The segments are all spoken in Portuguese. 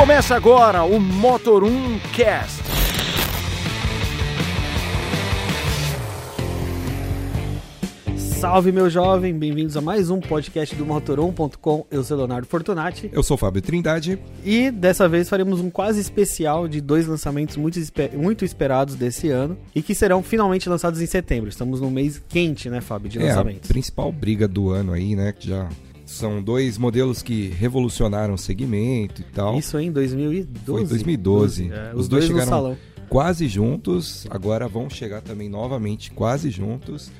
Começa agora o Motor 1 Cast. Salve meu jovem, bem-vindos a mais um podcast do Motor1.com. Eu sou Leonardo Fortunati Eu sou o Fábio Trindade. e dessa vez faremos um quase especial de dois lançamentos muito, espe- muito esperados desse ano e que serão finalmente lançados em setembro. Estamos num mês quente, né, Fábio, de É a lançamentos. principal briga do ano aí, né? Que já são dois modelos que revolucionaram o segmento e tal. Isso aí em 2012. Foi 2012. É, Os os, dois dois chegaram-. Quase juntos, agora vão chegar também novamente quase juntos.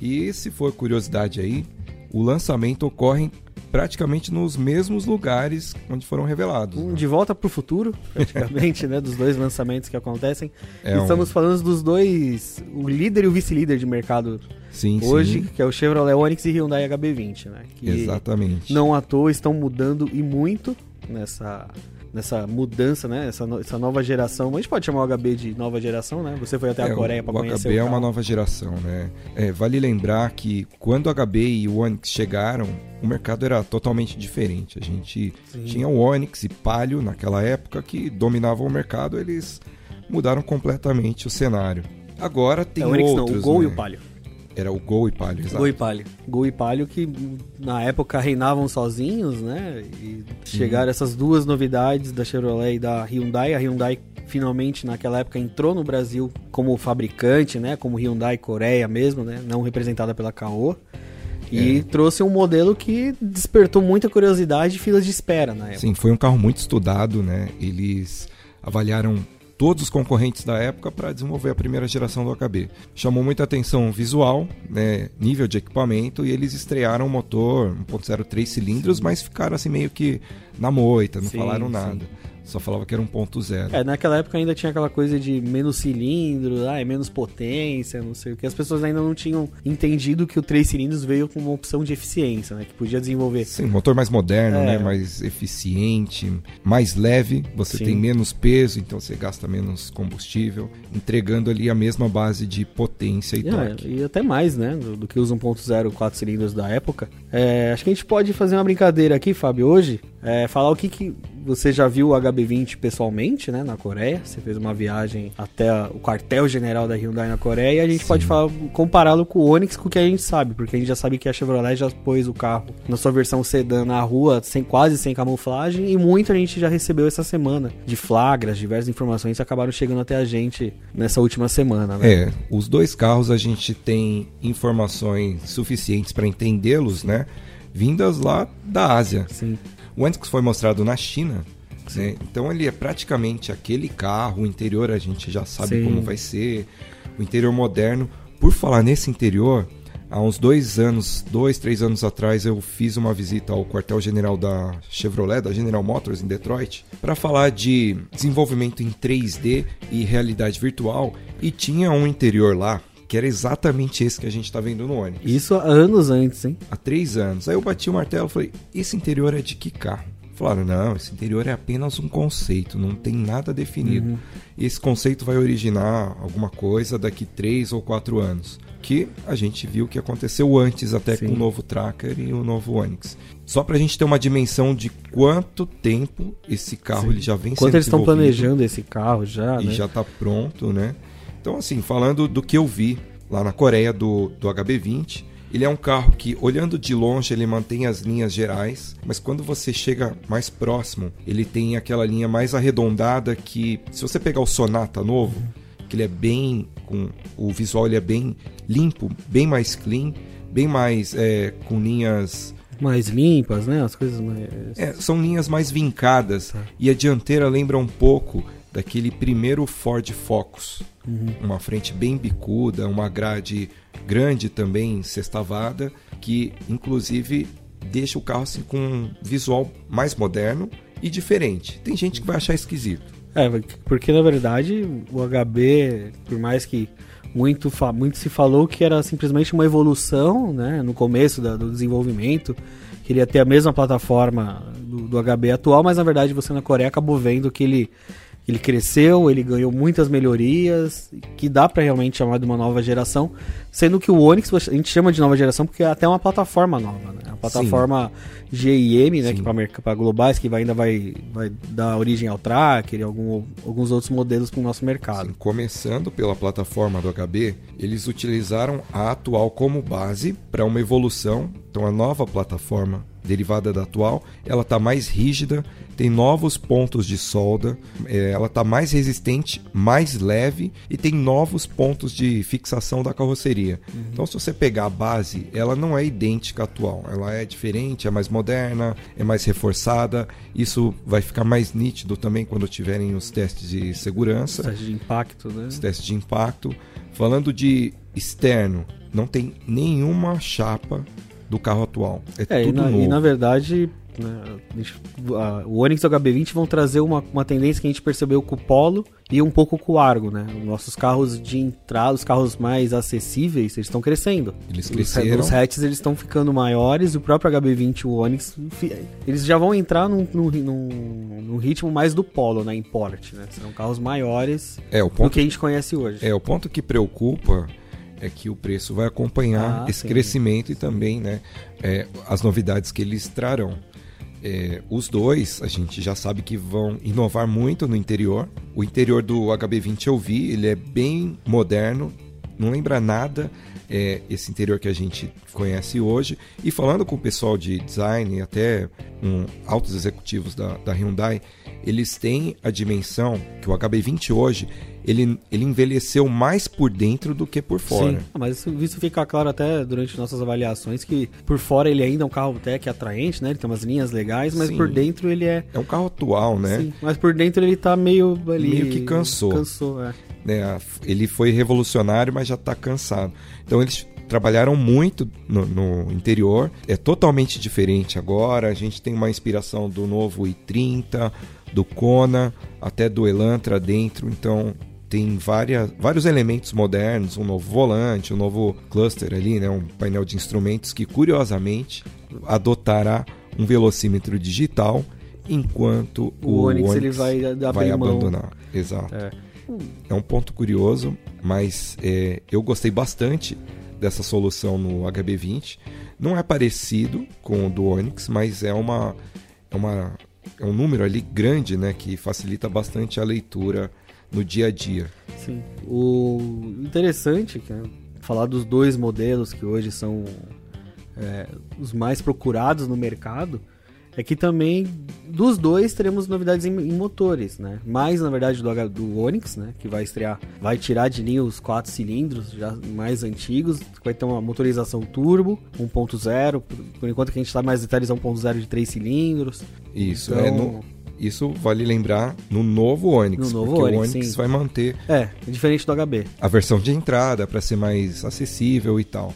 E se for curiosidade aí, o lançamento ocorre praticamente nos mesmos lugares onde foram revelados. Um né? de volta pro futuro, praticamente, né, dos dois lançamentos que acontecem. É um- Estamos falando dos dois, o líder e o vice-líder de mercado Sim, hoje, sim. que é o Chevrolet Onix e Hyundai HB20, né? Que Exatamente. não à toa estão mudando e muito nessa, nessa mudança, né? Essa, no- essa nova geração. A gente pode chamar o HB de nova geração, né? Você foi até a É, Coreia o- para o conhecer HB o é uma nova geração, né? É, vale lembrar que quando o HB e o Onix chegaram, o mercado era totalmente diferente. A gente Sim. tinha o Onix e Palio naquela época que dominavam o mercado, eles mudaram completamente o cenário. Agora tem É, o Onix outros, não, o Gol né? e o Palio. Era o Gol e Palio, exato. Gol e Palio. Gol e Palio que na época reinavam sozinhos, né? E chegaram essas duas novidades da Chevrolet e da Hyundai. A Hyundai finalmente naquela época entrou no Brasil como fabricante, né? Como Hyundai Coreia mesmo, né? Não representada pela Caoa. E É. trouxe um modelo que despertou muita curiosidade e filas de espera na época. Sim, foi um carro muito estudado, né? Eles avaliaram todos os concorrentes da época para desenvolver a primeira geração do HB. Chamou muita atenção visual, né, nível de equipamento e eles estrearam o motor 1.0 3 cilindros, mas ficaram assim meio que na moita, não Sim, falaram sim. Só falava que era 1.0. É, naquela época ainda tinha aquela coisa de menos cilindro, ah, é menos potência, não sei o que. As pessoas ainda não tinham entendido que o 3 cilindros veio com uma opção de eficiência, né? Que podia desenvolver. Sim, motor mais moderno, É. né? Mais eficiente, mais leve, você Sim. tem menos peso, então você gasta menos combustível, entregando ali a mesma base de potência e É, torque. e até mais, né? Do, do que os 1.0 4 cilindros da época. É, acho que a gente pode fazer uma brincadeira aqui, Fábio, hoje. É, falar o que, que você já viu o HB20 pessoalmente, né? Na Coreia. Você fez uma viagem até o quartel-general da Hyundai na Coreia. E a gente Sim. pode compará-lo com o Onix, com o que a gente sabe. Porque a gente já sabe que a Chevrolet já pôs o carro na sua versão sedã na rua, sem, quase sem camuflagem. E muito a gente já recebeu essa semana de flagras, diversas informações que acabaram chegando até a gente nessa última semana, né? É, os dois carros a gente tem informações suficientes para entendê-los, né? Vindas lá da Ásia. Sim. O Onix foi mostrado na China, né? Então ele é praticamente aquele carro, o interior a gente já sabe Sim. como vai ser, o interior moderno. Por falar nesse interior, há uns dois anos, dois, três anos atrás, eu fiz uma visita ao quartel-general da Chevrolet, da General Motors em Detroit, para falar de desenvolvimento em 3D e realidade virtual, e tinha um interior lá que era exatamente esse que a gente está vendo no Onix Isso há anos antes, hein? há três anos. Aí eu bati o martelo e falei: esse interior é de que carro? Falaram: não, esse interior é apenas um conceito, não tem nada definido. E esse conceito vai originar alguma coisa daqui três ou quatro anos. Que a gente viu que aconteceu antes, até Sim. com o novo Tracker e o novo Onix. Só pra gente ter uma dimensão de quanto tempo esse carro ele já vem Quanto eles estão planejando esse carro já, e né? já tá pronto, né? Então, assim, falando do que eu vi lá na Coreia do, do HB20, ele é um carro que, olhando de longe, ele mantém as linhas gerais, mas quando você chega mais próximo, ele tem aquela linha mais arredondada que, se você pegar o Sonata novo, que ele é bem com o visual ele é bem limpo, bem mais clean, bem mais é, com linhas Mais limpas, né? As coisas mais. é, são linhas mais vincadas Tá. e a dianteira lembra um pouco daquele primeiro Ford Focus. Uhum. Uma frente bem bicuda, uma grade grande também, sextavada, que inclusive deixa o carro assim, com um visual mais moderno e diferente. Tem gente que vai achar esquisito. É, porque na verdade o HB, por mais que muito, muito se falou que era simplesmente uma evolução, né? No começo da- do desenvolvimento, queria ter a mesma plataforma do, do HB atual, mas na verdade você na Coreia acabou vendo que ele ele cresceu, ele ganhou muitas melhorias, que dá pra realmente chamar de uma nova geração, sendo que o Onix a gente chama de nova geração porque é até uma plataforma nova, né? plataforma GIM, né, Sim. que para globais, que vai- ainda vai, vai dar origem ao Tracker e algum, alguns outros modelos para o nosso mercado. Assim, começando pela plataforma do HB, eles utilizaram a atual como base para uma evolução. Então, a nova plataforma derivada da atual, ela está mais rígida, tem novos pontos de solda, é, ela está mais resistente, mais leve e tem novos pontos de fixação da carroceria. Então, se você pegar a base, ela não é idêntica à atual, ela é diferente, é mais moderna, é mais reforçada. Isso vai ficar mais nítido também quando tiverem os testes de segurança Teste de impacto, né? os testes de impacto. Falando de externo, não tem nenhuma chapa do carro atual. É, É, e tudo na, novo. e na verdade, né, a gente- a- o Onix e o HB20 vão trazer uma, uma tendência que a gente percebeu com o Polo e um pouco com o Argo, né? Os nossos carros de entrada, os carros mais acessíveis, eles estão crescendo. Eles Os- cresceram. Os, hatches eles estão ficando maiores e o próprio HB20 e o Onix, eles já vão entrar num, num, num- num ritmo mais do Polo, né? Em porte, né? Serão carros maiores É, o do ponto, que a gente conhece hoje. é, o ponto que preocupa é que o preço vai acompanhar Ah, esse sim. crescimento e também né, é, as novidades que eles trarão. É, os dois, a gente já sabe que vão inovar muito no interior. O interior do HB20 eu vi, ele é bem moderno, não lembra nada é, esse interior que a gente conhece hoje. E falando com o pessoal de design e até um, altos executivos da, da Hyundai, eles têm a dimensão que o HB20 hoje ele, ele envelheceu mais por dentro do que por fora. Sim, Ah, mas isso, fica claro até durante nossas avaliações que por fora ele ainda é um carro que atraente, né? Ele tem umas linhas legais, mas Sim. por dentro ele é. É um carro atual, né? Sim, mas por dentro ele tá meio ali. Meio que cansou. Cansou, é. né, ele foi revolucionário, mas já está cansado. Então eles trabalharam muito no, no interior, é totalmente diferente agora. A gente tem uma inspiração do novo i30, do Kona, até do Elantra dentro. Então tem várias, vários elementos modernos, um novo volante, um novo cluster ali, né, um painel de instrumentos que curiosamente adotará um velocímetro digital, enquanto O o, Onix, ele Onix vai abrir vai mão. abandonar. Exato. É. É um ponto curioso, mas é, eu gostei bastante dessa solução no HB20. Não é parecido com o do Onix, mas é uma, é uma é um número ali grande, né, que facilita bastante a leitura no dia a dia. Sim. O interessante é falar dos dois modelos que hoje são é, os mais procurados no mercado é que também dos dois teremos novidades em, em motores, né? Mais na verdade do, do Onix, né? Que vai estrear, vai tirar de linha os quatro cilindros já mais antigos, vai ter uma motorização turbo 1.0, por, por enquanto que a gente está mais detalhes é 1.0 de três cilindros. Isso Então- é no, isso vale lembrar no novo Onix, No novo porque Onix, o Onix sim. vai manter É, diferente do HB. a versão de entrada para ser mais acessível e tal.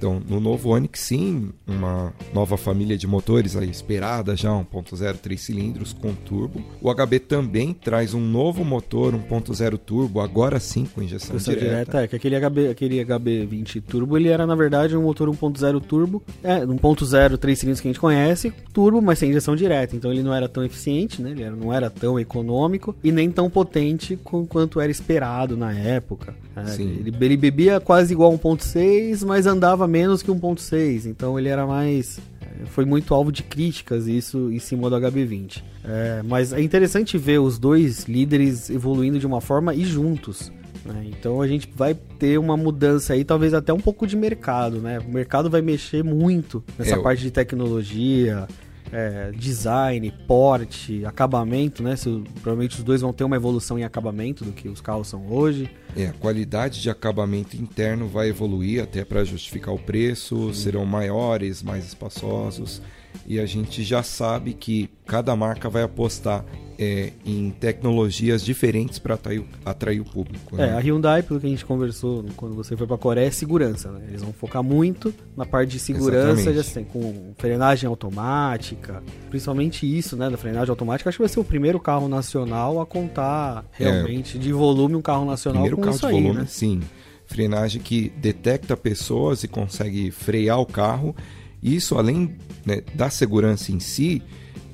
Então, no novo Onix, sim, uma nova família de motores aí esperada já, 1.0 3 cilindros com turbo. O HB também traz um novo motor 1.0 turbo, agora sim com injeção Injeção direta. direta, é, que aquele, HB, aquele HB20 Turbo, ele era na verdade um motor 1.0 turbo, é, 1.0 3 cilindros que a gente conhece, turbo, mas sem injeção direta, então ele não era tão eficiente, né, ele não era tão econômico e nem tão potente com, quanto era esperado na época. É, Sim. ele, ele bebia quase igual a 1.6, mas andava menos que 1.6, então ele era mais... Foi muito alvo de críticas isso em cima do HB20. É, mas é interessante ver os dois líderes evoluindo de uma forma e juntos. né? Então a gente vai ter uma mudança aí, talvez até um pouco de mercado, né? O mercado vai mexer muito nessa É, parte de tecnologia, é, design, porte, acabamento, né? Se, provavelmente os dois vão ter uma evolução em acabamento do que os carros são hoje. É, a qualidade de acabamento interno vai evoluir até para justificar o preço, serão maiores, mais espaçosos. E a gente já sabe que cada marca vai apostar é, em tecnologias diferentes para atrair, atrair o público. É, né? a Hyundai, pelo que a gente conversou quando você foi pra Coreia, é segurança, né? Eles vão focar muito na parte de segurança, de, assim, com frenagem automática, principalmente isso, né, da frenagem automática. Acho que vai ser o primeiro carro nacional a contar realmente de volume um carro nacional Primeiro com carro isso de aí, volume, né? sim. Frenagem que detecta pessoas e consegue frear o carro. Isso, além né, da segurança em si,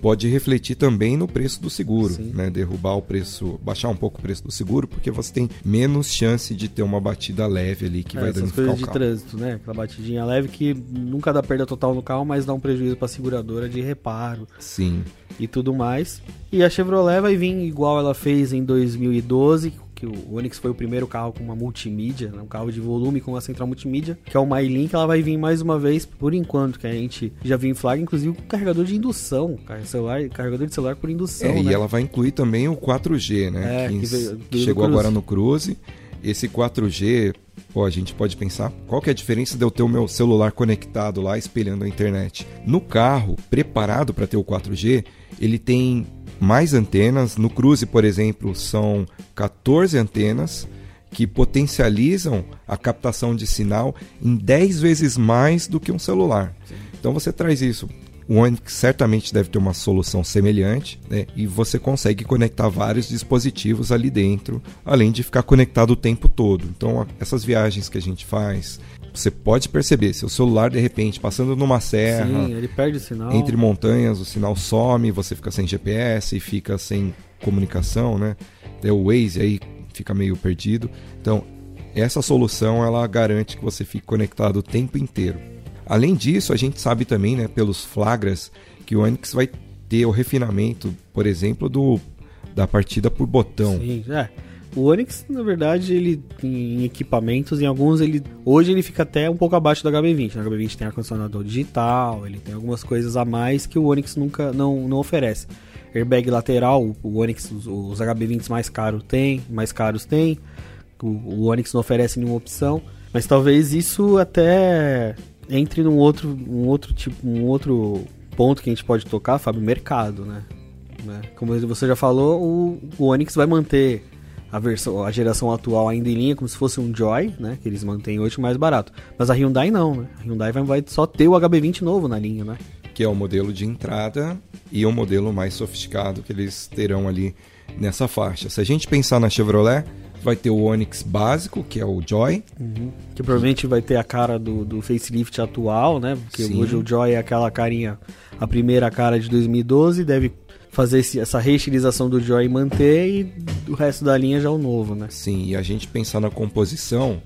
pode refletir também no preço do seguro, Sim. né? Derrubar o preço, baixar um pouco o preço do seguro, porque você tem menos chance de ter uma batida leve ali que É, vai danificar coisas o de carro. trânsito, né? Aquela batidinha leve que nunca dá perda total no carro, mas dá um prejuízo pra seguradora de reparo Sim. e tudo mais. E a Chevrolet vai vir igual ela fez em 2012, que o Onix foi o primeiro carro com uma multimídia, né? um carro de volume com uma central multimídia, que é o MyLink, ela vai vir mais uma vez, por enquanto, que a gente já viu em flag, inclusive com carregador de indução, celular, carregador de celular por indução, É, né? E ela vai incluir também o 4G, né? É, que, que veio- que chegou agora no Cruze. Esse 4G, pô, a gente pode pensar qual que é a diferença de eu ter o meu celular conectado lá espelhando a internet. No carro, preparado para ter o 4G, ele tem mais antenas. No Cruze, por exemplo, são 14 antenas que potencializam a captação de sinal em 10 vezes mais do que um celular. Então você traz isso. O Onix certamente deve ter uma solução semelhante, né? E você consegue conectar vários dispositivos ali dentro, além de ficar conectado o tempo todo. Então, essas viagens que a gente faz, você pode perceber, se o celular de repente passando numa serra, Sim, ele perde o sinal. entre montanhas, o sinal some, você fica sem GPS e fica sem comunicação, né? Até o Waze aí fica meio perdido. Então, essa solução ela garante que você fique conectado o tempo inteiro. Além disso, a gente sabe também, né, pelos flagras, que o Onix vai ter o refinamento, por exemplo, do da partida por botão. Sim, é. O Onix, na verdade, ele em equipamentos, em alguns ele hoje ele fica até um pouco abaixo do HB20. O HB20 tem ar-condicionado digital, ele tem algumas coisas a mais que o Onix nunca não, não oferece. Airbag lateral, o- Onix, os, os HB20 mais caros tem, mais caros tem. O, o Onix não oferece nenhuma opção, mas talvez isso até entre num outro, um outro tipo, um outro ponto que a gente pode tocar, Fábio, mercado, né? né? Como você já falou, o, o Onix vai manter a versão, a geração atual ainda em linha, como se fosse um Joy, né? Que eles mantêm hoje mais barato. Mas a Hyundai não, né? A Hyundai vai, vai só ter o HB20 novo na linha, né? que é o modelo de entrada e o modelo mais sofisticado que eles terão ali nessa faixa. Se a gente pensar na Chevrolet, vai ter o Onix básico, que é o Joy, Que provavelmente vai ter a cara do, do facelift atual, né? Porque Sim. hoje o Joy é aquela carinha, a primeira cara de 2012, deve fazer esse- essa reestilização do Joy e manter, e o resto da linha já é o novo, né? Sim, e a gente pensar na composição,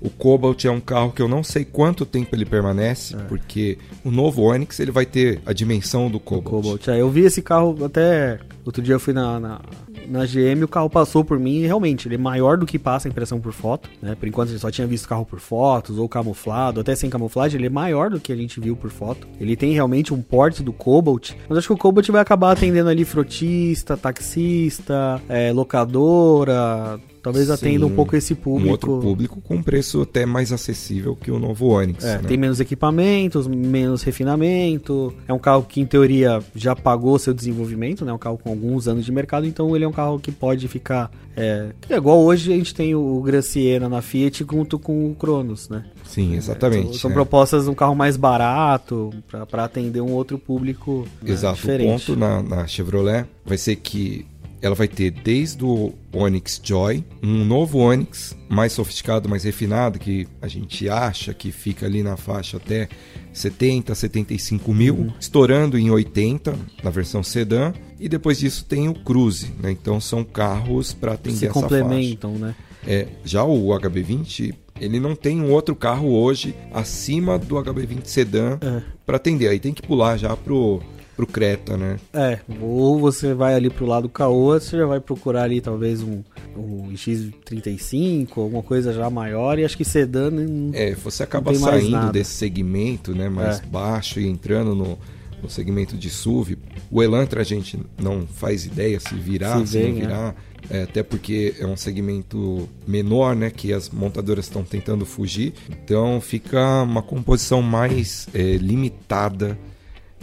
o Cobalt é um carro que eu não sei quanto tempo ele permanece, porque o novo Onix ele vai ter a dimensão do Cobalt. Cobalt. É, eu vi esse carro até. Outro dia eu fui na, na, na GM o carro passou por mim e realmente ele é maior do que passa a impressão por foto. Né? Por enquanto a gente só tinha visto carro por fotos ou camuflado, até sem camuflagem, ele é maior do que a gente viu por foto. Ele tem realmente um porte do Cobalt, mas acho que o Cobalt vai acabar atendendo ali frotista, taxista, é, locadora. Talvez Sim, atenda um pouco esse público. Um outro público com preço até mais acessível que o novo Onix. É, né? tem menos equipamentos, menos refinamento. É um carro que, em teoria, já pagou seu desenvolvimento, né? Um carro com alguns anos de mercado, então ele é um carro que pode ficar. É, é igual hoje a gente tem o Gran Siena na Fiat junto com o Cronos, né? Sim, exatamente. São, são né? propostas de um carro mais barato para atender um outro público né, Exato. diferente. O ponto na, na Chevrolet vai ser que ela vai ter desde o Onix Joy, um novo Onix mais sofisticado, mais refinado, que a gente acha que fica ali na faixa até 70, 75 mil, Uhum. estourando em 80 na versão sedã, e depois disso tem o Cruze, né? Então são carros para atender se essa faixa. complementam, né? É, já o HB20, ele não tem um outro carro hoje acima do HB20 sedã É. para atender. Aí tem que pular já pro, pro Creta, né? É, ou você vai ali pro lado Caoa, você já vai procurar ali talvez um, um X35, alguma coisa já maior, e acho que sedã nem- É, você acaba saindo desse segmento, né, mais É. baixo e entrando no, no segmento de SUV. O Elantra a gente não faz ideia se virar, Se se, não vem, virar. É, até porque é um segmento menor, né, que as montadoras estão tentando fugir. Então fica uma composição mais é, limitada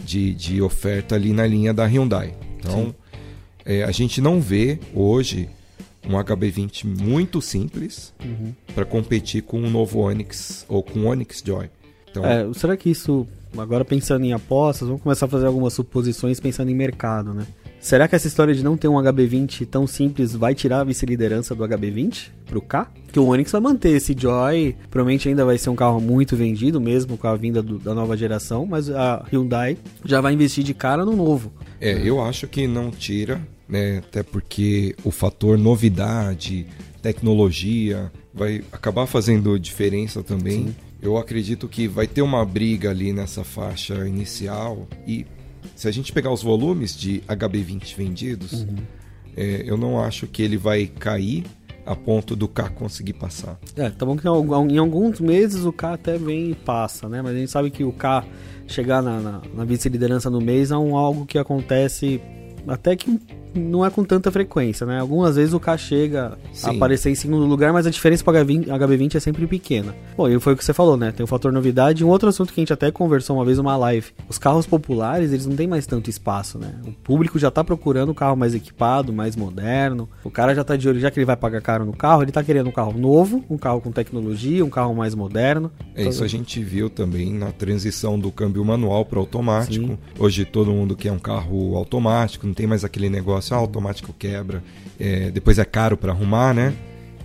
de, de oferta ali na linha da Hyundai. Então é, a gente não vê hoje um HB20 muito simples Uhum. para competir com o novo Onix ou com o Onix Joy. Então, É, será que isso, agora pensando em apostas, vamos começar a fazer algumas suposições pensando em mercado, né? Será que essa história de não ter um HB20 tão simples vai tirar a vice-liderança do HB20 pro K? Que o Onix vai manter esse Joy, provavelmente ainda vai ser um carro muito vendido, mesmo com a vinda do- da nova geração, mas a Hyundai já vai investir de cara no novo. É, eu acho que não tira, né? Até porque o fator novidade, tecnologia, vai acabar fazendo diferença também. Sim. Eu acredito que vai ter uma briga ali nessa faixa inicial e se a gente pegar os volumes de HB20 vendidos, uhum. é, eu não acho que ele vai cair a ponto do K conseguir passar. É, tá bom que em alguns meses o K até vem e passa, né? Mas a gente sabe que o K chegar na, na, na vice-liderança no mês é um, algo que acontece até que não é com tanta frequência, né? Algumas vezes o K chega Sim. a aparecer em segundo lugar, mas a diferença para HB20 é sempre pequena. Bom, e foi o que você falou, né? Tem o fator novidade. Um outro assunto que a gente até conversou uma vez numa live. Os carros populares, eles não têm mais tanto espaço, né? O público já tá procurando um carro mais equipado, mais moderno. O cara já tá de olho, já que ele vai pagar caro no carro, ele tá querendo um carro novo, um carro com tecnologia, um carro mais moderno. É, isso a gente viu também na transição do câmbio manual para automático. Sim. Hoje todo mundo quer um carro automático, não tem mais aquele negócio ah, automático quebra, é, depois é caro para arrumar, né?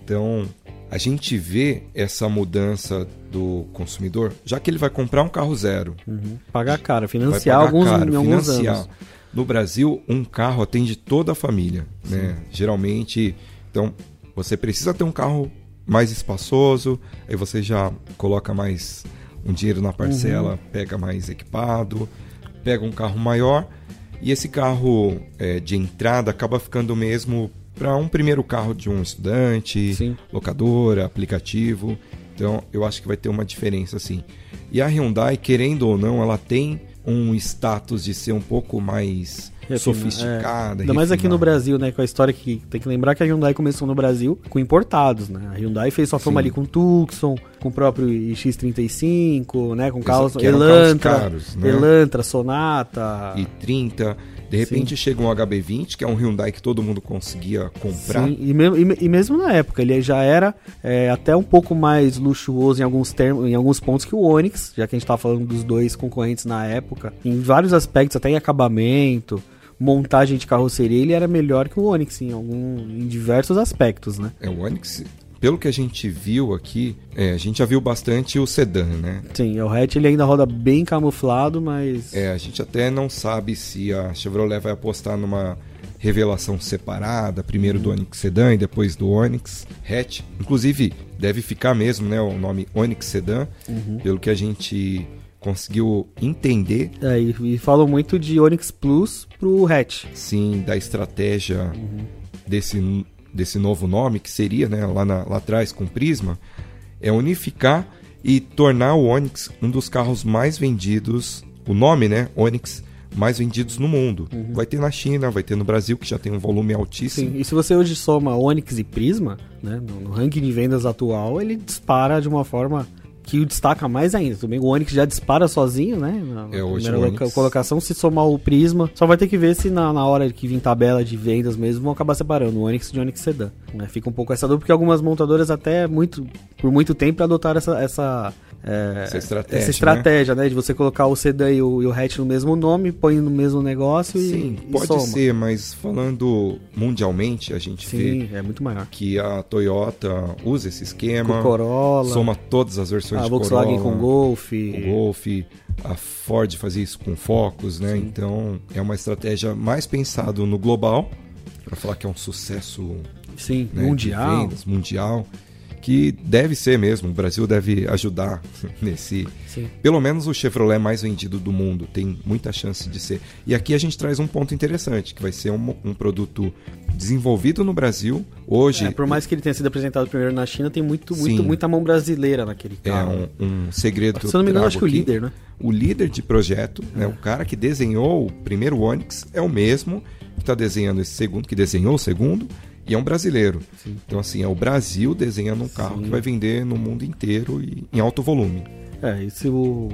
Então a gente vê essa mudança do consumidor, já que ele vai comprar um carro zero, uhum. pagar caro, financiar pagar alguns, caro, financiar. Anos. No Brasil, um carro atende toda a família, né? Geralmente, então você precisa ter um carro mais espaçoso, aí você já coloca mais um dinheiro na parcela, uhum. pega mais equipado, pega um carro maior e esse carro é, de entrada acaba ficando mesmo para um primeiro carro de um estudante, Sim. locadora, aplicativo. Então eu acho que vai ter uma diferença assim. E a Hyundai, querendo ou não, ela tem um status de ser um pouco mais Refina, sofisticada. É. Ainda mais aqui no Brasil, né? Com a história que tem que lembrar que a Hyundai começou no Brasil com importados, né? A Hyundai fez sua fama ali com Tucson, com o próprio X35, né? Com carros Elantra, carros, né? Elantra, Sonata. E 30. De repente Sim. chega um HB20, que é um Hyundai que todo mundo conseguia comprar. Sim, e, me, e mesmo na época, ele já era é, até um pouco mais luxuoso em alguns, termos, em alguns pontos que o Onix, já que a gente estava falando dos dois concorrentes na época. Em vários aspectos, até em acabamento, montagem de carroceria, ele era melhor que o Onix em, algum, em diversos aspectos, né? É, o Onix, pelo que a gente viu aqui, é, a gente já viu bastante o sedã, né? Sim, o hatch ele ainda roda bem camuflado, mas... É, a gente até não sabe se a Chevrolet vai apostar numa revelação separada, primeiro uhum. do Onix Sedan e depois do Onix Hatch. Inclusive, deve ficar mesmo, né, o nome Onix Sedan, uhum. pelo que a gente conseguiu entender. É, e, e falam muito de Onix Plus pro hatch. Sim, da estratégia uhum. desse, desse novo nome, que seria né, lá, na, lá atrás com Prisma, é unificar e tornar o Onix um dos carros mais vendidos, o nome, né, Onix, mais vendidos no mundo. Uhum. Vai ter na China, vai ter no Brasil, que já tem um volume altíssimo. Sim, e se você hoje soma Onix e Prisma, né, no, no ranking de vendas atual, ele dispara de uma forma que o destaca mais ainda. Também o Onix já dispara sozinho, né? Na é, hoje primeira Onix... colocação, se somar o Prisma, só vai ter que ver se na, na hora que vir tabela de vendas mesmo vão acabar separando o Onix de Onix Sedan. Né? Fica um pouco essa dúvida, porque algumas montadoras até muito, por muito tempo adotaram essa, essa é, essa estratégia, essa estratégia né? né? De você colocar o sedã e o, e o hatch no mesmo nome, põe no mesmo negócio Sim, e, pode ser, mas falando mundialmente, a gente Sim, vê é muito maior. que a Toyota usa esse esquema. Com Corolla. Soma todas as versões a de Volkswagen Corolla. com Golf. Com Golf. A Ford fazia isso com Focus, né? Sim. Então é uma estratégia mais pensado no global, para falar que é um sucesso Sim, né, mundial. Vendas, mundial que deve ser mesmo. O Brasil deve ajudar nesse. Sim. Pelo menos o Chevrolet mais vendido do mundo tem muita chance de ser. E aqui a gente traz um ponto interessante, que vai ser um, um produto desenvolvido no Brasil hoje. É, por mais que ele tenha sido apresentado primeiro na China, tem muito, muito muita mão brasileira naquele é carro. É um, um segredo. Se eu não me engano, acho que o líder, né? O líder de projeto, né, é. né, o cara que desenhou o primeiro Onix, é o mesmo que está desenhando esse segundo, que desenhou o segundo e é um brasileiro. Sim. Então, assim, é o Brasil desenhando um carro Sim. que vai vender no mundo inteiro e em alto volume. É, esse o,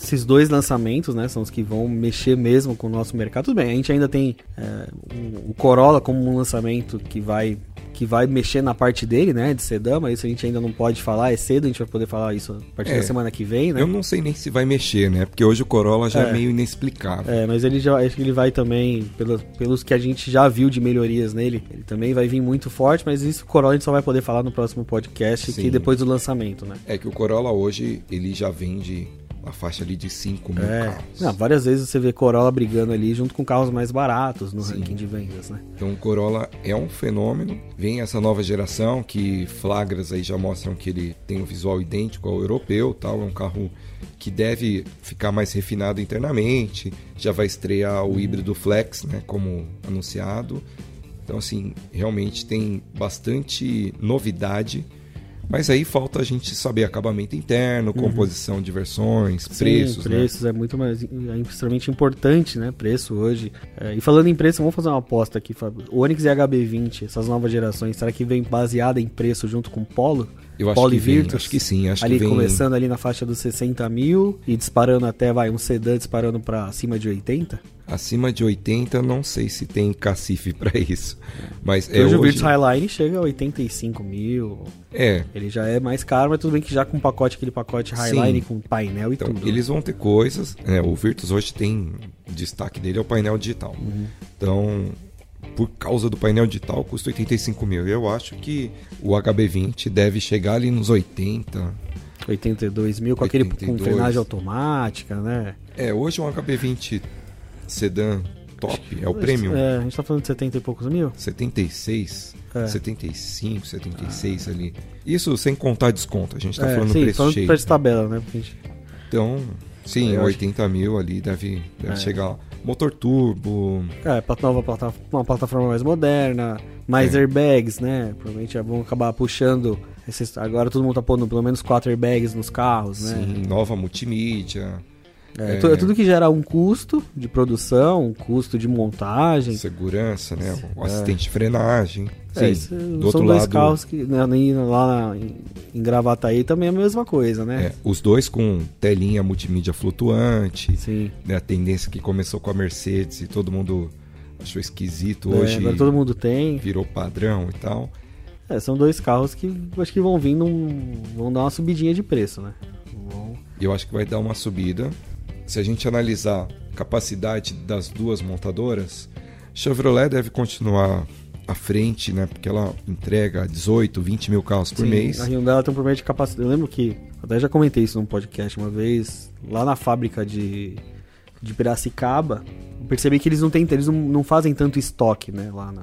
esses dois lançamentos, né, são os que vão mexer mesmo com o nosso mercado. Tudo bem, a gente ainda tem é, o, o Corolla como um lançamento que vai que vai mexer na parte dele, né, de sedã, mas isso a gente ainda não pode falar, é cedo, a gente vai poder falar isso a partir é, da semana que vem, né? Eu não sei nem se vai mexer, né, porque hoje o Corolla já é, é meio inexplicável. É, mas ele já, acho que ele vai também, pelos, pelos que a gente já viu de melhorias nele, ele também vai vir muito forte, mas isso o Corolla a gente só vai poder falar no próximo podcast, Sim. que depois do lançamento, né? É que o Corolla hoje, ele já vende a faixa ali de 5 mil É. carros. Não, várias vezes você vê Corolla brigando ali junto com carros mais baratos no Sim. ranking de vendas, né? Então o Corolla é um fenômeno. Vem essa nova geração que flagras aí já mostram que ele tem um visual idêntico ao europeu, tal. É um carro que deve ficar mais refinado internamente. Já vai estrear o híbrido flex, né, como anunciado. Então assim, realmente tem bastante novidade. Mas aí falta a gente saber acabamento interno, composição de versões, preços, Sim, né? preços é muito mais é extremamente importante, né? Preço hoje. É, e falando em preço, vamos fazer uma aposta aqui, Fábio. O Onix e HB20, essas novas gerações, será que vem baseada em preço junto com o Polo? Eu acho que e vem, acho que sim, acho ali que vem. começando ali na faixa dos 60 mil e disparando até, vai, um sedã disparando pra acima de 80? Acima de 80, não sei se tem cacife pra isso. Mas é hoje o Virtus Highline chega a 85 mil. é, Ele já é mais caro, mas tudo bem que já com pacote, aquele pacote Highline Sim. com painel e então tudo. eles vão ter coisas. né, o Virtus hoje tem o destaque dele é o painel digital. Uhum. Então, por causa do painel digital, custa 85 mil. Eu acho que o HB20 deve chegar ali nos 80. 82 mil com aquele com 82. frenagem automática, né? É, hoje um HB20 sedã top é o premium. É, a gente tá falando de 70 e poucos mil? 76, É. 75, 76 ali. Isso sem contar desconto. A gente tá é, falando sim, preço falando cheio. preço tabela, né? Então, sim, Eu acho 80 mil ali deve, deve É. chegar lá. Motor turbo, É, nova plata- uma plataforma mais moderna, mais É. airbags, né? Provavelmente vão acabar puxando. Esses, agora todo mundo tá pondo pelo menos 4 airbags nos carros, né? sim, nova multimídia, É, É. é tudo que gera um custo de produção, um custo de montagem. segurança, né? O É. assistente de frenagem. É, Sim, isso do são outro dois lado, carros que né, lá em, Gravataí também é a mesma coisa, né? é, os dois com telinha multimídia flutuante, Sim. né? A tendência que começou com a Mercedes e todo mundo achou esquisito. É, Hoje agora todo mundo tem. virou padrão e tal. É, são dois carros que acho que vão vir num, vão dar uma subidinha de preço, né? Vão- eu acho que vai dar uma subida. Se a gente analisar a capacidade das duas montadoras, Chevrolet deve continuar à frente, né? Porque ela entrega 18, 20 mil carros por Sim, mês. A Hyundai ela tem um problema de capacidade. Eu lembro que, até já comentei isso num podcast uma vez, lá na fábrica de, de Piracicaba, percebi que eles não têm, eles não, não fazem tanto estoque, né, lá na,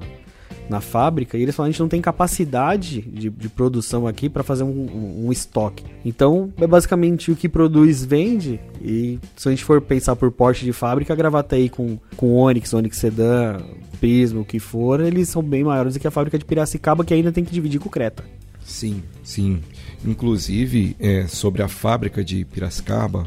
na fábrica, e eles falam, a gente não tem capacidade de, de produção aqui para fazer um, um- um estoque. Então, é basicamente o que produz, vende, e se a gente for pensar por porte de fábrica, a Gravataí com, com Onix, Onix Sedan, Prisma, o que for, eles são bem maiores do que a fábrica de Piracicaba, que ainda tem que dividir com Creta. Sim, sim. Inclusive, é, sobre a fábrica de Piracicaba,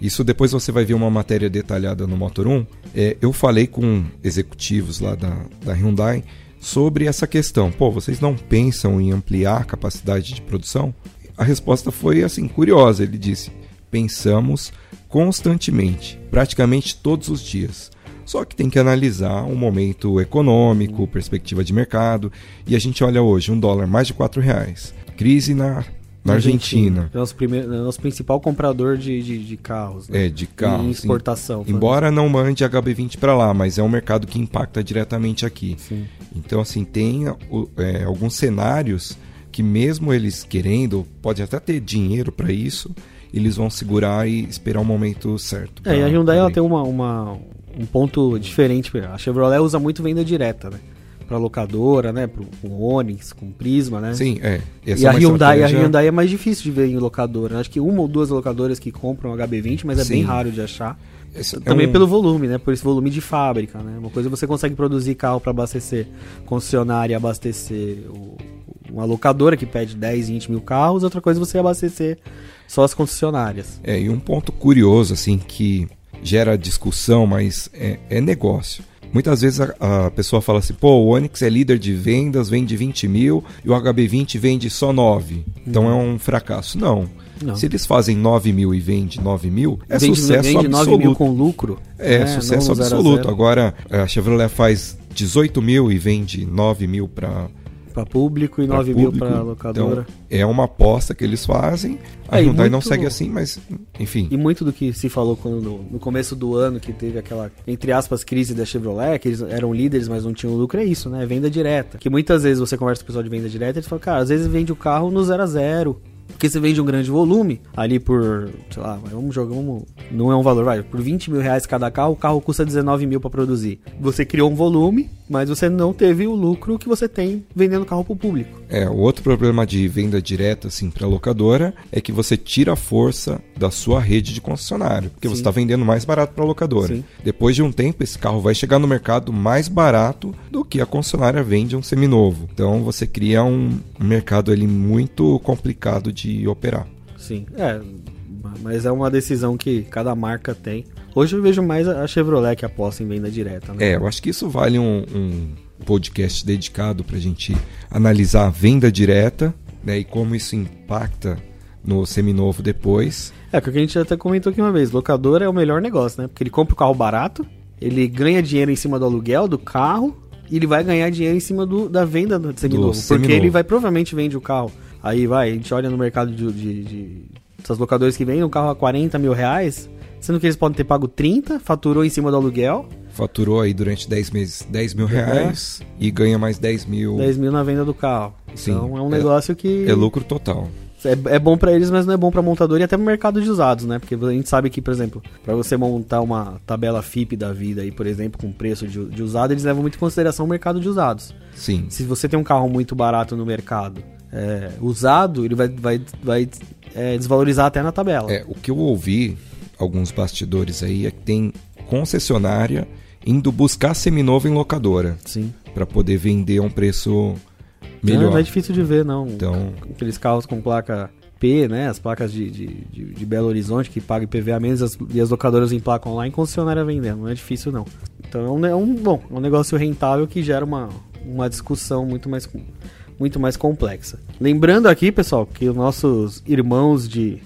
isso depois você vai ver uma matéria detalhada no Motor 1. É, eu falei com executivos lá da, da Hyundai sobre essa questão. Pô, vocês não pensam em ampliar a capacidade de produção? A resposta foi assim, curiosa. Ele disse: pensamos constantemente, praticamente todos os dias. Só que tem que analisar o momento econômico, perspectiva de mercado. E a gente olha hoje um dólar mais de 4 reais. Crise na, na Argentina. É nosso, primeiro, é nosso principal comprador de, de, de carros. Né? É, de carro. Em sim. exportação. falando Embora não mande HB20 para lá, mas é um mercado que impacta diretamente aqui. Sim. Então, assim, tem é, alguns cenários que, mesmo eles querendo, pode até ter dinheiro para isso, eles vão segurar e esperar o momento certo. É, e a pra- Hyundai pra ela tem uma, uma- um ponto diferente. A Chevrolet usa muito venda direta, né? Pra locadora, né? Pro, com Onix, com Prisma, né? Sim, é. Essa E é a Hyundai, a Hyundai é mais difícil de ver em locadora. Acho que uma ou duas locadoras que compram HB20, mas é bem Sim. raro de achar. esse é Também um- pelo volume, né? Por esse volume de fábrica, né? Uma coisa você consegue produzir carro para abastecer concessionária e abastecer o- uma locadora que pede 10, 20 mil carros, outra coisa é você abastecer só as concessionárias. É, e um ponto curioso, assim, que gera discussão, mas é, é negócio. Muitas vezes a, a pessoa fala assim, pô, o Onix é líder de vendas, vende 20 mil, e o HB20 vende só 9. Então é um fracasso. Não. Uhum. Não. Se eles fazem 9 mil e vende 9 mil, é vende, sucesso vende 9 absoluto. mil com lucro. É, né? sucesso Não zero a absoluto. zero. Agora, a Chevrolet faz 18 mil e vende 9 mil para Pra público e 9 mil pra locadora. Então, é uma aposta que eles fazem. A É, Hyundai não muito- segue assim, mas, enfim. E muito do que se falou quando, no, no começo do ano, que teve aquela, entre aspas, crise da Chevrolet, que eles eram líderes, mas não tinham lucro, é isso, né? Venda direta. Que muitas vezes você conversa com o pessoal de venda direta, eles falam, cara, às vezes vende o carro no zero a zero, Porque você vende um grande volume, ali por, sei lá, vamos jogar, vamos, não é um valor, vai, por 20 mil reais cada carro, o carro custa 19 mil para produzir. Você criou um volume, mas você não teve o lucro que você tem vendendo carro para o público. É, o outro problema de venda direta, assim, para locadora, é que você tira a força da sua rede de concessionário, porque Sim. você está vendendo mais barato para locadora. Sim. Depois de um tempo, esse carro vai chegar no mercado mais barato do que a concessionária vende um seminovo. Então você cria um, um mercado ali muito complicado de operar. Sim, é, mas é uma decisão que cada marca tem. Hoje eu vejo mais a Chevrolet que aposta em venda direta. Né? É, eu acho que isso vale um, um podcast dedicado para a gente analisar a venda direta né, e como isso impacta no seminovo depois. É, porque a gente até comentou aqui uma vez, locador é o melhor negócio, né? Porque ele compra o carro barato, ele ganha dinheiro em cima do aluguel do carro e ele vai ganhar dinheiro em cima do, da venda do seminovo. Do porque seminovo. ele vai provavelmente vende o carro Aí vai, a gente olha no mercado de, de, de essas locadoras que vendem um carro a 40 mil reais, sendo que eles podem ter pago 30, faturou em cima do aluguel. Faturou aí durante 10 meses 10 mil reais é. e ganha mais 10 mil. 10 mil na venda do carro. Sim, então é um negócio é, que. É lucro total. É, é bom para eles, mas não é bom para montador e até pro mercado de usados, né? Porque a gente sabe que, por exemplo, para você montar uma tabela FIP da vida aí, por exemplo, com preço de, de usado, eles levam muito em consideração o mercado de usados. Sim. Se você tem um carro muito barato no mercado é, usado, ele vai, vai, vai é, desvalorizar até na tabela. É, o que eu ouvi, alguns bastidores aí, é que tem concessionária indo buscar seminovo em locadora. Sim. Para poder vender a um preço melhor. Não, não é difícil de ver, não. Então... Aqueles carros com placa P, né? As placas de, de, de, de Belo Horizonte que pagam IPVA menos as, e as locadoras emplacam lá em concessionária vendendo. Não é difícil, não. Então é um, é um, bom, é um negócio rentável que gera uma, uma discussão muito mais muito mais complexa. Lembrando aqui, pessoal, que os nossos irmãos de,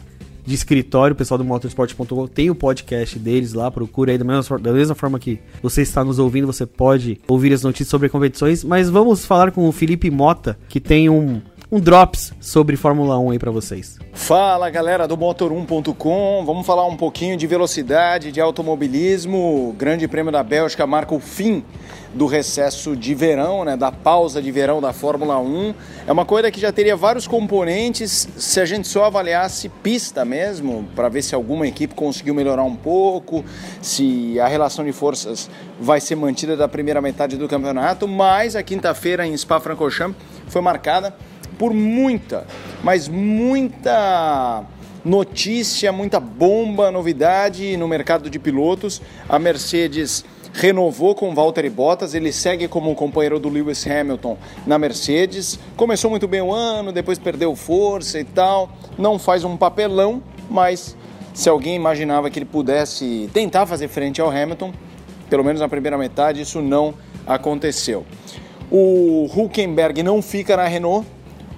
de escritório, o pessoal do motorsport.com, tem o podcast deles lá, procura aí da mesma, da mesma forma que você está nos ouvindo, você pode ouvir as notícias sobre competições, mas vamos falar com o Felipe Mota, que tem um, um drops sobre Fórmula 1 aí para vocês. Fala galera do Motor1.com, vamos falar um pouquinho de velocidade, de automobilismo. O Grande Prêmio da Bélgica marca o fim do recesso de verão, né, da pausa de verão da Fórmula 1. É uma coisa que já teria vários componentes se a gente só avaliasse pista mesmo, para ver se alguma equipe conseguiu melhorar um pouco, se a relação de forças vai ser mantida da primeira metade do campeonato, mas a quinta-feira em Spa-Francorchamps foi marcada por muita, mas muita notícia, muita bomba, novidade no mercado de pilotos. A Mercedes renovou com Valtteri Bottas, ele segue como companheiro do Lewis Hamilton na Mercedes. Começou muito bem o ano, depois perdeu força e tal. Não faz um papelão, mas se alguém imaginava que ele pudesse tentar fazer frente ao Hamilton, pelo menos na primeira metade, isso não aconteceu. O Huckenberg não fica na Renault,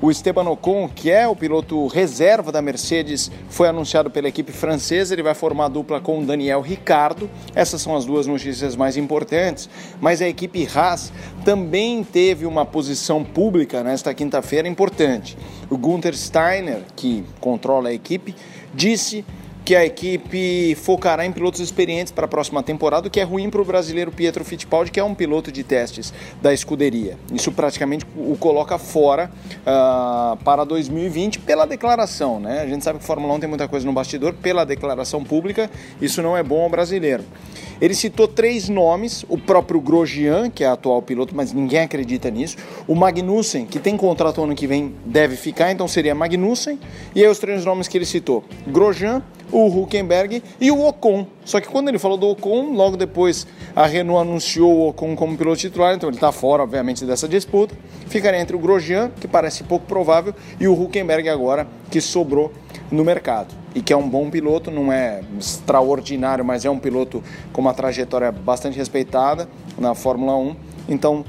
o Esteban Ocon, que é o piloto reserva da Mercedes, foi anunciado pela equipe francesa. Ele vai formar dupla com o Daniel Ricardo. Essas são as duas notícias mais importantes. Mas a equipe Haas também teve uma posição pública nesta quinta-feira importante. O Gunther Steiner, que controla a equipe, disse que a equipe focará em pilotos experientes para a próxima temporada, o que é ruim para o brasileiro Pietro Fittipaldi, que é um piloto de testes da escuderia. Isso praticamente o coloca fora uh, para 2020 pela declaração. Né? A gente sabe que Fórmula 1 tem muita coisa no bastidor, pela declaração pública, isso não é bom ao brasileiro. Ele citou três nomes: o próprio Grosjean, que é atual piloto, mas ninguém acredita nisso. O Magnussen, que tem contrato ano que vem, deve ficar, então seria Magnussen. E aí os três nomes que ele citou: Grosjean, o Huckenberg e o Ocon. Só que quando ele falou do Ocon, logo depois a Renault anunciou o Ocon como piloto titular, então ele está fora, obviamente, dessa disputa. Ficaria entre o Grosjean, que parece pouco provável, e o Huckenberg agora, que sobrou no mercado e que é um bom piloto, não é extraordinário, mas é um piloto com uma trajetória bastante respeitada na Fórmula 1. Então,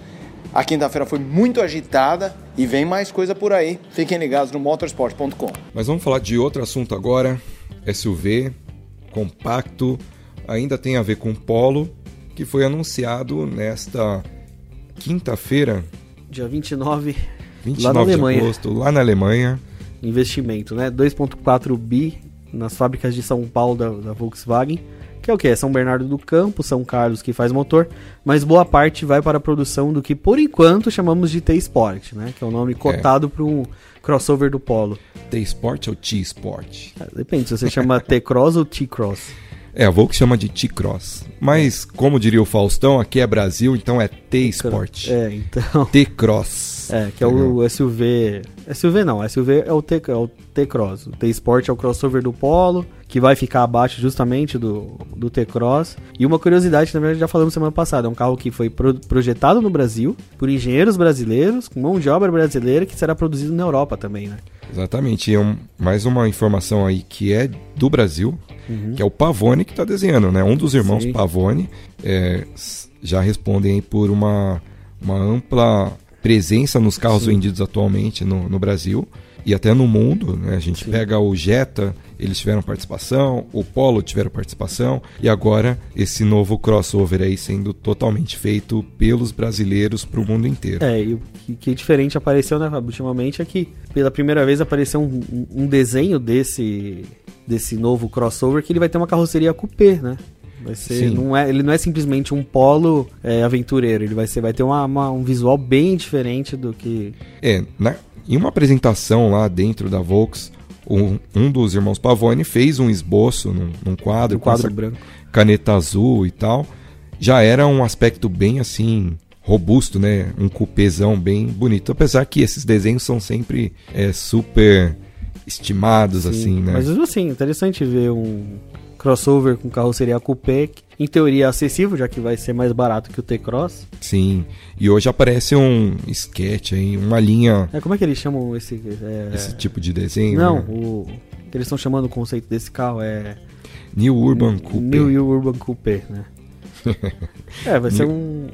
a quinta-feira foi muito agitada e vem mais coisa por aí. Fiquem ligados no motorsport.com. Mas vamos falar de outro assunto agora. SUV, compacto, ainda tem a ver com Polo, que foi anunciado nesta quinta-feira. Dia 29, 29 lá na Alemanha. agosto, lá na Alemanha. Investimento, né? 2.4 bi nas fábricas de São Paulo da, da Volkswagen que é o que? É São Bernardo do Campo, São Carlos que faz motor, mas boa parte vai para a produção do que por enquanto chamamos de T-Sport, né? Que é o nome cotado para um crossover do Polo. T-Sport ou T-Sport? Ah, depende se você chama T-Cross ou T-Cross. É, a Volks chama de T-Cross. Mas, como diria o Faustão, aqui é Brasil, então é T-Sport. É, então. T-Cross. É, que é o SUV. SUV não, SUV é o T, é o T-Cross. O T-Sport é o crossover do Polo, que vai ficar abaixo justamente do, do T-Cross. E uma curiosidade na verdade já falamos semana passada: é um carro que foi pro, projetado no Brasil por engenheiros brasileiros, com mão de obra brasileira, que será produzido na Europa também, né? Exatamente. E um, mais uma informação aí que é do Brasil, uhum. que é o Pavone que está desenhando, né? Um dos irmãos Sim. Pavone é, já respondem por uma, uma ampla presença nos carros Sim. vendidos atualmente no, no, Brasil e até no mundo. Né? A gente Sim. pega o Jetta, eles tiveram participação, o Polo tiveram participação e agora esse novo crossover aí sendo totalmente feito pelos brasileiros para o mundo inteiro. É, e o que, é diferente apareceu, né, Fábio, ultimamente é que pela primeira vez apareceu um, um desenho desse desse novo crossover que ele vai ter uma carroceria coupé, né? Vai ser, não é, ele não é simplesmente um polo é, aventureiro, ele vai, ser, vai ter uma, uma, um visual bem diferente do que. É, na, em uma apresentação lá dentro da Volks, um, um dos irmãos Pavone fez um esboço num, num quadro, um quadro branco. caneta azul e tal. Já era um aspecto bem assim robusto, né? Um cupezão bem bonito. Apesar que esses desenhos são sempre é, super estimados, Sim, assim, né? Mas assim, interessante ver um, crossover com carroceria coupé, em teoria acessível, já que vai ser mais barato que o T-Cross. Sim, e hoje aparece um sketch aí, uma linha... É, como é que eles chamam esse... É... Esse tipo de desenho? Não, né? o que eles estão chamando o conceito desse carro é... New Urban Coupé. New Urban Coupé, né? é, vai ser um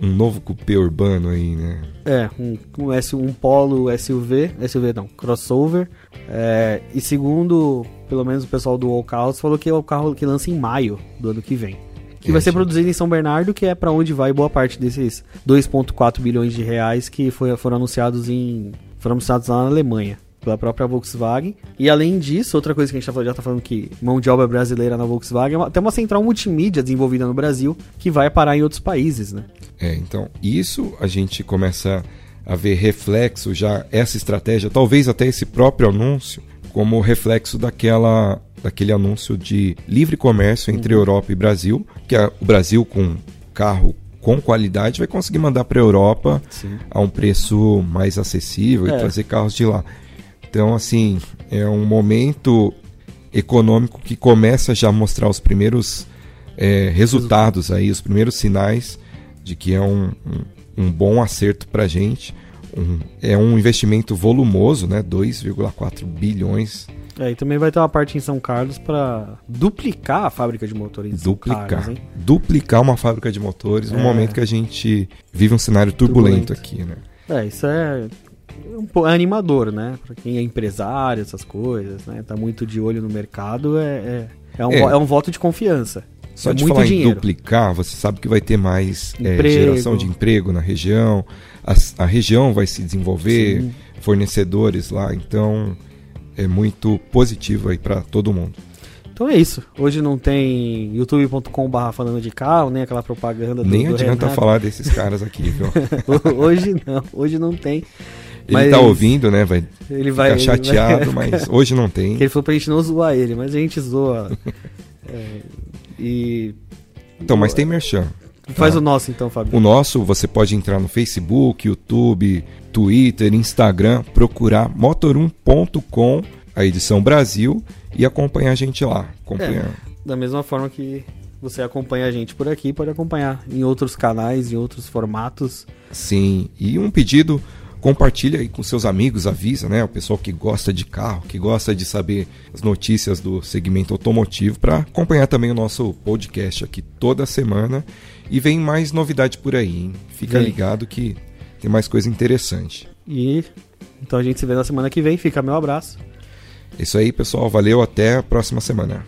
um novo cupê urbano aí, né? É, um, um, um Polo SUV, SUV não, crossover. É, e segundo, pelo menos o pessoal do Allcars falou que é o carro que lança em maio do ano que vem. Que é, vai ser produzido em São Bernardo, que é para onde vai boa parte desses 2,4 bilhões de reais que foi, foram anunciados em. foram anunciados lá na Alemanha pela própria Volkswagen. E além disso, outra coisa que a gente tá já está falando que mão de obra brasileira na Volkswagen, tem uma central multimídia desenvolvida no Brasil que vai parar em outros países, né? É, então, isso a gente começa a ver reflexo já essa estratégia, talvez até esse próprio anúncio, como reflexo daquela daquele anúncio de livre comércio entre uhum. Europa e Brasil, que é o Brasil com carro com qualidade vai conseguir mandar para a Europa Sim. a um preço mais acessível é. e trazer carros de lá. Então, assim, é um momento econômico que começa já a mostrar os primeiros é, resultados aí, os primeiros sinais de que é um, um, um bom acerto para a gente. Um, é um investimento volumoso, né? 2,4 bilhões. É, e também vai ter uma parte em São Carlos para duplicar a fábrica de motores. Duplicar. Carlos, duplicar uma fábrica de motores no é. momento que a gente vive um cenário turbulento, turbulento. aqui, né? É, isso é um pouco animador, né? Para quem é empresário, essas coisas, né? Tá muito de olho no mercado, é, é, é, um, é. é um voto de confiança. Só é de falar dinheiro. em duplicar, você sabe que vai ter mais é, geração de emprego na região, a, a região vai se desenvolver, Sim. fornecedores lá, então é muito positivo aí para todo mundo. Então é isso. Hoje não tem youtube.com/barra falando de carro, nem aquela propaganda do Nem do adianta Renato. falar desses caras aqui, viu? hoje não, hoje não tem. Ele mas tá ouvindo, né? Vai ele vai ficar chateado, vai... mas hoje não tem. Ele falou pra gente não zoar ele, mas a gente zoa. é, e. Então, mas tem merchan. Faz tá? o nosso então, Fábio. O nosso, você pode entrar no Facebook, YouTube, Twitter, Instagram, procurar motor1.com, a edição Brasil, e acompanhar a gente lá. Acompanhar. É, da mesma forma que você acompanha a gente por aqui, pode acompanhar em outros canais, em outros formatos. Sim, e um pedido compartilha aí com seus amigos, avisa, né? O pessoal que gosta de carro, que gosta de saber as notícias do segmento automotivo, para acompanhar também o nosso podcast aqui toda semana. E vem mais novidade por aí, hein? Fica vem. ligado que tem mais coisa interessante. E então a gente se vê na semana que vem. Fica meu abraço. É isso aí, pessoal. Valeu. Até a próxima semana.